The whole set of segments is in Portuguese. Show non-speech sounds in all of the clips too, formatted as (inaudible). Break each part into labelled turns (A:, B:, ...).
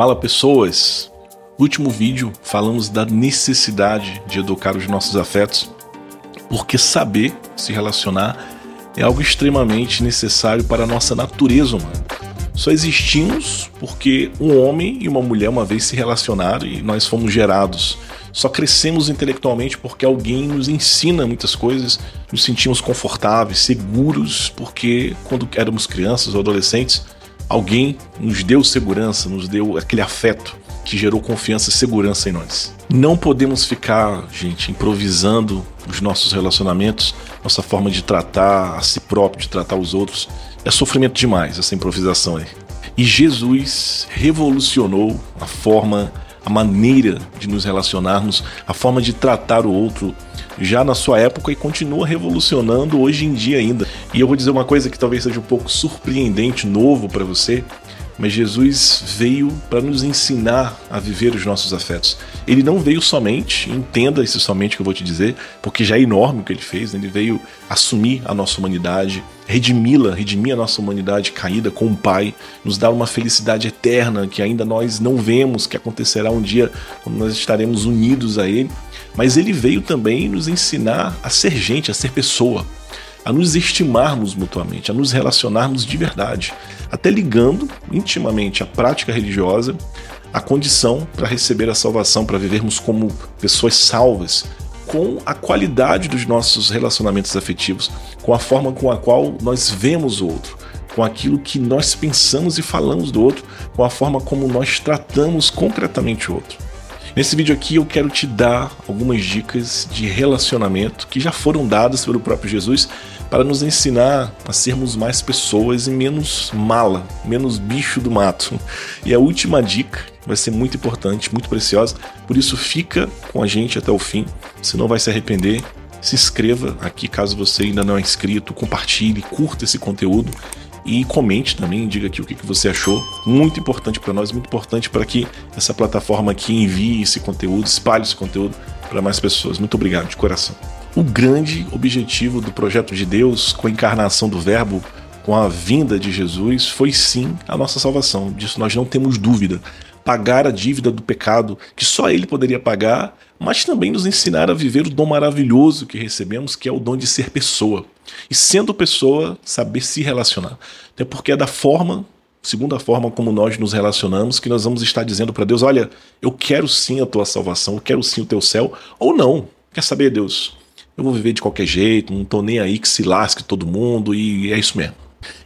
A: Fala pessoas! No último vídeo falamos da necessidade de educar os nossos afetos, porque saber se relacionar é algo extremamente necessário para a nossa natureza humana. Só existimos porque um homem e uma mulher uma vez se relacionaram e nós fomos gerados. Só crescemos intelectualmente porque alguém nos ensina muitas coisas, nos sentimos confortáveis, seguros, porque quando éramos crianças ou adolescentes, alguém nos deu segurança, nos deu aquele afeto que gerou confiança e segurança em nós. Não podemos ficar, gente, improvisando os nossos relacionamentos, nossa forma de tratar a si próprio, de tratar os outros. É sofrimento demais essa improvisação aí. E Jesus revolucionou a forma, a maneira de nos relacionarmos, a forma de tratar o outro já na sua época e continua revolucionando hoje em dia ainda. E eu vou dizer uma coisa que talvez seja um pouco surpreendente, novo para você, mas Jesus veio para nos ensinar a viver os nossos afetos. Ele não veio somente, entenda esse somente que eu vou te dizer, porque já é enorme o que ele fez, né? ele veio assumir a nossa humanidade, redimi-la, redimir a nossa humanidade caída com o Pai, nos dar uma felicidade eterna que ainda nós não vemos, que acontecerá um dia quando nós estaremos unidos a Ele. Mas ele veio também nos ensinar a ser gente, a ser pessoa a nos estimarmos mutuamente, a nos relacionarmos de verdade, até ligando intimamente a prática religiosa à condição para receber a salvação, para vivermos como pessoas salvas, com a qualidade dos nossos relacionamentos afetivos, com a forma com a qual nós vemos o outro, com aquilo que nós pensamos e falamos do outro, com a forma como nós tratamos concretamente o outro. Nesse vídeo aqui eu quero te dar algumas dicas de relacionamento que já foram dadas pelo próprio Jesus para nos ensinar a sermos mais pessoas e menos mala, menos bicho do mato. E a última dica vai ser muito importante, muito preciosa, por isso fica com a gente até o fim, você não vai se arrepender. Se inscreva aqui caso você ainda não é inscrito, compartilhe, curta esse conteúdo e comente também, diga aqui o que você achou. Muito importante para nós, muito importante para que essa plataforma aqui envie esse conteúdo, espalhe esse conteúdo para mais pessoas. Muito obrigado de coração. O grande objetivo do projeto de Deus com a encarnação do Verbo, com a vinda de Jesus, foi sim a nossa salvação. Disso nós não temos dúvida. Pagar a dívida do pecado que só Ele poderia pagar, mas também nos ensinar a viver o dom maravilhoso que recebemos, que é o dom de ser pessoa. E sendo pessoa, saber se relacionar. Até porque é da forma, segundo a forma como nós nos relacionamos, que nós vamos estar dizendo para Deus: olha, eu quero sim a tua salvação, eu quero sim o teu céu, ou não. Quer saber, Deus? Eu vou viver de qualquer jeito, não tô nem aí que se lasque todo mundo, e é isso mesmo.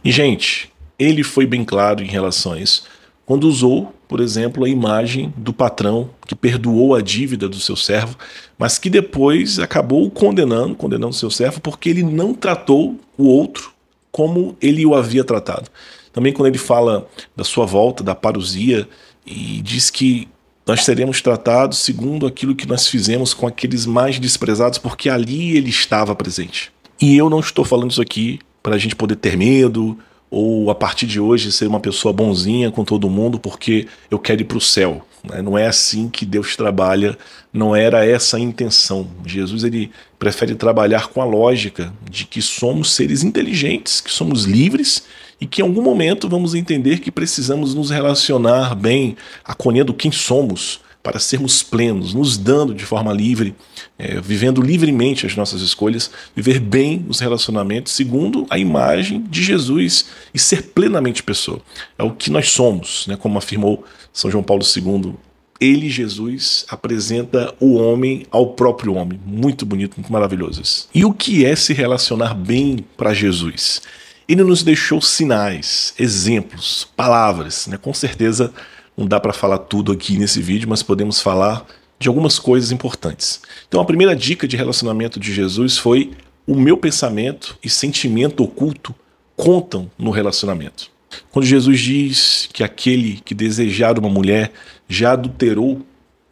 A: E, gente, ele foi bem claro em relação a isso quando usou, por exemplo, a imagem do patrão que perdoou a dívida do seu servo, mas que depois acabou condenando, condenando seu servo, porque ele não tratou o outro como ele o havia tratado. Também quando ele fala da sua volta, da parousia, e diz que nós seremos tratados segundo aquilo que nós fizemos com aqueles mais desprezados, porque ali ele estava presente. E eu não estou falando isso aqui para a gente poder ter medo ou a partir de hoje ser uma pessoa bonzinha com todo mundo porque eu quero ir para o céu. Né? Não é assim que Deus trabalha, não era essa a intenção. Jesus ele prefere trabalhar com a lógica de que somos seres inteligentes, que somos livres e que em algum momento vamos entender que precisamos nos relacionar bem, acolhendo quem somos, para sermos plenos, nos dando de forma livre, é, vivendo livremente as nossas escolhas, viver bem os relacionamentos segundo a imagem de Jesus e ser plenamente pessoa. É o que nós somos, né? como afirmou São João Paulo II. Ele, Jesus, apresenta o homem ao próprio homem. Muito bonito, muito maravilhoso isso. E o que é se relacionar bem para Jesus? Ele nos deixou sinais, exemplos, palavras, né? com certeza não dá para falar tudo aqui nesse vídeo, mas podemos falar de algumas coisas importantes. Então, a primeira dica de relacionamento de Jesus foi: o meu pensamento e sentimento oculto contam no relacionamento. Quando Jesus diz que aquele que desejar uma mulher já adulterou,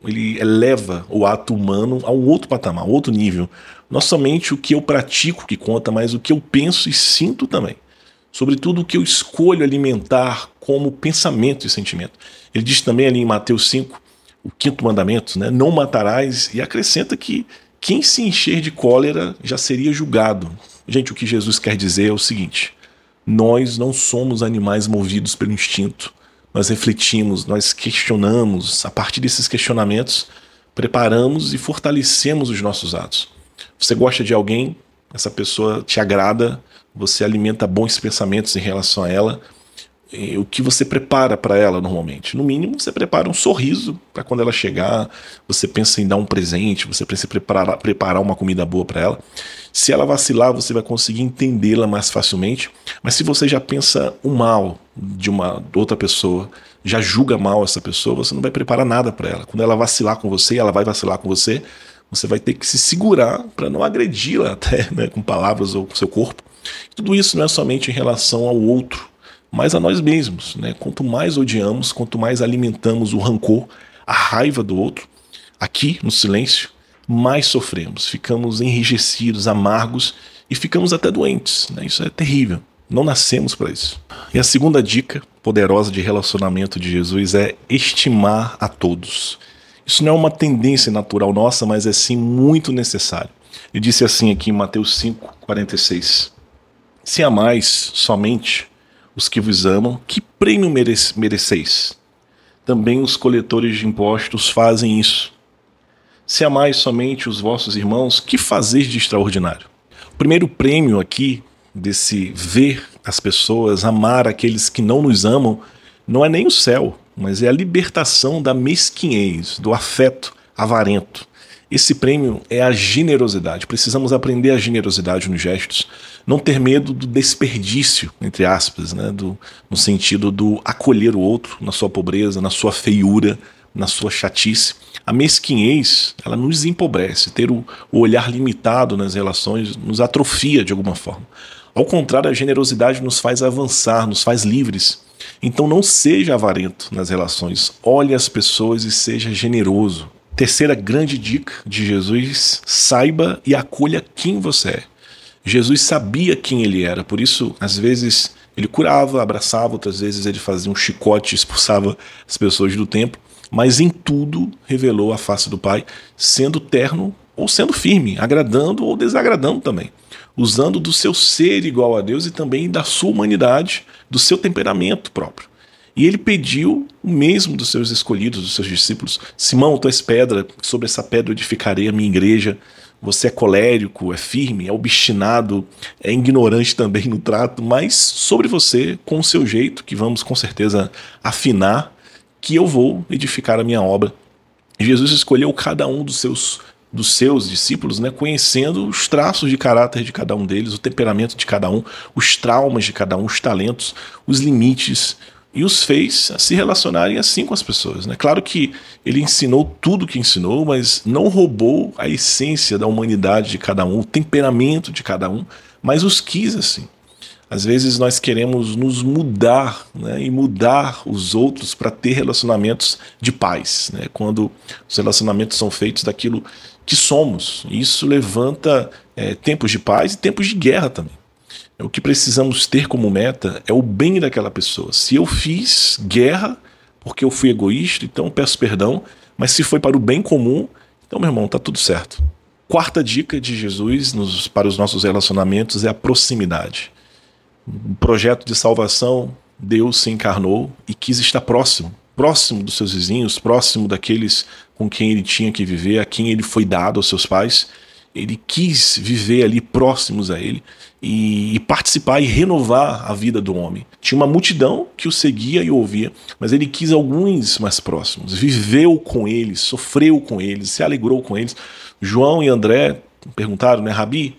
A: ele eleva o ato humano a um outro patamar, a um outro nível. Não somente o que eu pratico que conta, mas o que eu penso e sinto também. Sobretudo o que eu escolho alimentar como pensamento e sentimento. Ele diz também ali em Mateus 5, o quinto mandamento, né? não matarás, e acrescenta que quem se encher de cólera já seria julgado. Gente, o que Jesus quer dizer é o seguinte: nós não somos animais movidos pelo instinto, nós refletimos, nós questionamos, a partir desses questionamentos, preparamos e fortalecemos os nossos atos. Você gosta de alguém, essa pessoa te agrada, você alimenta bons pensamentos em relação a ela, o que você prepara para ela normalmente? No mínimo, você prepara um sorriso para quando ela chegar, você pensa em dar um presente, você pensa em preparar, preparar uma comida boa para ela. Se ela vacilar, você vai conseguir entendê-la mais facilmente. Mas se você já pensa o mal de uma outra pessoa, já julga mal essa pessoa, você não vai preparar nada para ela. Quando ela vacilar com você, ela vai vacilar com você, você vai ter que se segurar para não agredi-la até né, com palavras ou com seu corpo. Tudo isso não é somente em relação ao outro, mas a nós mesmos. Né? Quanto mais odiamos, quanto mais alimentamos o rancor, a raiva do outro, aqui no silêncio, mais sofremos, ficamos enrijecidos, amargos e ficamos até doentes. Né? Isso é terrível. Não nascemos para isso. E a segunda dica poderosa de relacionamento de Jesus é estimar a todos. Isso não é uma tendência natural nossa, mas é sim muito necessário. Ele disse assim aqui em Mateus 5, 46. Se amais somente os que vos amam, que prêmio mereceis? Também os coletores de impostos fazem isso. Se amais somente os vossos irmãos, que fazeis de extraordinário? O primeiro prêmio aqui desse ver as pessoas, amar aqueles que não nos amam, não é nem o céu, mas é a libertação da mesquinhez, do afeto avarento. Esse prêmio é a generosidade. Precisamos aprender a generosidade nos gestos, não ter medo do desperdício, entre aspas, né? do, no sentido do acolher o outro na sua pobreza, na sua feiura, na sua chatice. A mesquinhez, ela nos empobrece. Ter o, o olhar limitado nas relações nos atrofia de alguma forma. Ao contrário, a generosidade nos faz avançar, nos faz livres. Então não seja avarento nas relações. Olhe as pessoas e seja generoso. Terceira grande dica de Jesus: saiba e acolha quem você é. Jesus sabia quem ele era, por isso, às vezes, ele curava, abraçava, outras vezes ele fazia um chicote, (laughs) expulsava as pessoas do templo, mas em tudo revelou a face do Pai, sendo terno ou sendo firme, agradando ou desagradando também, usando do seu ser igual a Deus e também da sua humanidade, do seu temperamento próprio. E ele pediu o mesmo dos seus escolhidos, dos seus discípulos: Simão, tu és pedra, sobre essa pedra edificarei a minha igreja. Você é colérico, é firme, é obstinado, é ignorante também no trato, mas sobre você, com o seu jeito, que vamos com certeza afinar, que eu vou edificar a minha obra. Jesus escolheu cada um dos seus dos seus discípulos, né, conhecendo os traços de caráter de cada um deles, o temperamento de cada um, os traumas de cada um, os talentos, os limites, e os fez se relacionarem assim com as pessoas. Né? Claro que ele ensinou tudo que ensinou, mas não roubou a essência da humanidade de cada um, o temperamento de cada um, mas os quis assim. Às vezes nós queremos nos mudar né, e mudar os outros para ter relacionamentos de paz, né, quando os relacionamentos são feitos daquilo que somos. Isso levanta é, tempos de paz e tempos de guerra também. O que precisamos ter como meta é o bem daquela pessoa. Se eu fiz guerra porque eu fui egoísta, então peço perdão, mas se foi para o bem comum, então, meu irmão, tá tudo certo. Quarta dica de Jesus nos, para os nossos relacionamentos é a proximidade. O projeto de salvação, Deus se encarnou e quis estar próximo próximo dos seus vizinhos, próximo daqueles com quem ele tinha que viver, a quem ele foi dado aos seus pais ele quis viver ali próximos a ele e, e, participar e renovar a vida do homem. Tinha uma multidão que o seguia e ouvia, mas ele quis alguns mais próximos. Viveu com eles, sofreu com eles, se alegrou com eles. João e André perguntaram, né, Rabi,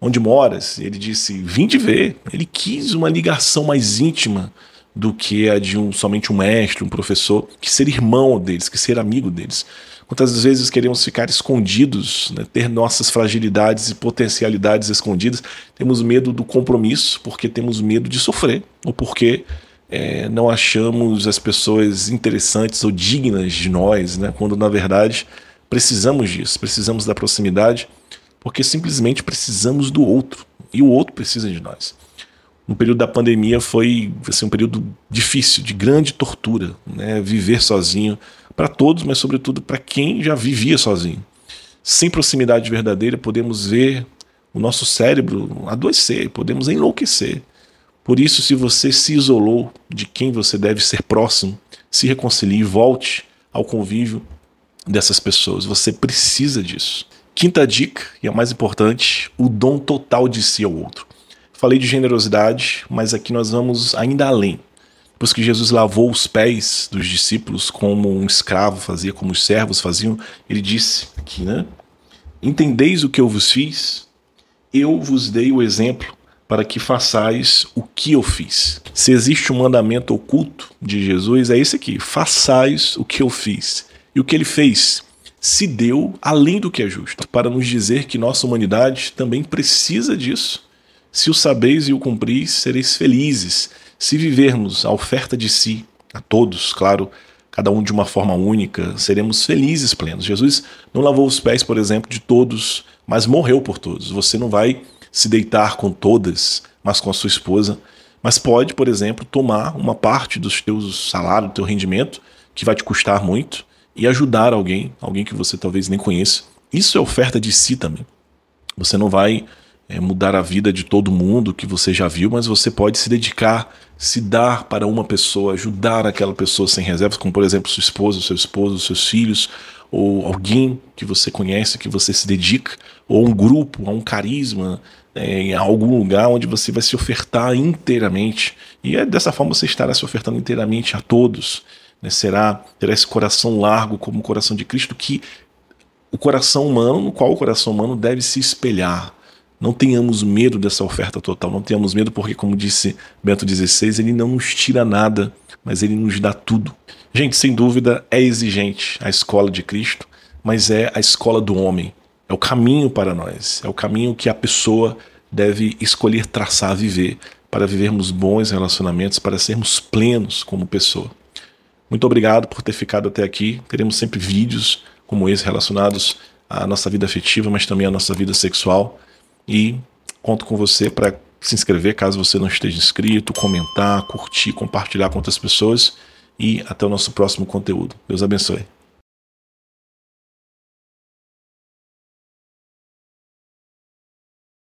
A: onde moras? Ele disse, vim te ver. Ele quis uma ligação mais íntima do que a de um somente um mestre, um professor, que ser irmão deles, que ser amigo deles. Quantas vezes queremos ficar escondidos, né, ter nossas fragilidades e potencialidades escondidas, temos medo do compromisso porque temos medo de sofrer, ou porque é, não achamos as pessoas interessantes ou dignas de nós, né, quando na verdade precisamos disso, precisamos da proximidade, porque simplesmente precisamos do outro e o outro precisa de nós. No período da pandemia foi assim, um período difícil, de grande tortura, né, viver sozinho para todos, mas sobretudo para quem já vivia sozinho. Sem proximidade verdadeira, podemos ver o nosso cérebro adoecer, podemos enlouquecer. Por isso, se você se isolou de quem você deve ser próximo, se reconcilie e volte ao convívio dessas pessoas. Você precisa disso. Quinta dica, e a mais importante, o dom total de si ao outro. Falei de generosidade, mas aqui nós vamos ainda além. Depois que Jesus lavou os pés dos discípulos, como um escravo fazia, como os servos faziam, ele disse aqui, né? Entendeis o que eu vos fiz? Eu vos dei o exemplo para que façais o que eu fiz. Se existe um mandamento oculto de Jesus, é esse aqui: façais o que eu fiz. E o que ele fez? Se deu além do que é justo, para nos dizer que nossa humanidade também precisa disso. Se o sabeis e o cumpris, sereis felizes. Se vivermos a oferta de si, a todos, claro, cada um de uma forma única, seremos felizes plenos. Jesus não lavou os pés, por exemplo, de todos, mas morreu por todos. Você não vai se deitar com todas, mas com a sua esposa, mas pode, por exemplo, tomar uma parte dos teus salários, do teu rendimento, que vai te custar muito, e ajudar alguém, alguém que você talvez nem conheça. Isso é oferta de si também. Você não vai é, mudar a vida de todo mundo que você já viu, mas você pode se dedicar, se dar para uma pessoa, ajudar aquela pessoa sem reservas, como por exemplo sua esposa, seu esposo, seus filhos, ou alguém que você conhece, que você se dedica, ou um grupo, a um carisma, é, em algum lugar onde você vai se ofertar inteiramente. E é dessa forma você estará se ofertando inteiramente a todos. Né? Será, terá esse coração largo como o coração de Cristo, que o coração humano, no qual o coração humano deve se espelhar não tenhamos medo dessa oferta total, não tenhamos medo porque, como disse Bento XVI, ele não nos tira nada, mas ele nos dá tudo. Gente, sem dúvida é exigente a escola de Cristo, mas é a escola do homem. É o caminho para nós, é o caminho que a pessoa deve escolher traçar, viver, para vivermos bons relacionamentos, para sermos plenos como pessoa. Muito obrigado por ter ficado até aqui. Teremos sempre vídeos como esse relacionados à nossa vida afetiva, mas também à nossa vida sexual. E conto com você para se inscrever caso você não esteja inscrito, comentar, curtir, compartilhar com outras pessoas. E até o nosso próximo conteúdo. Deus abençoe.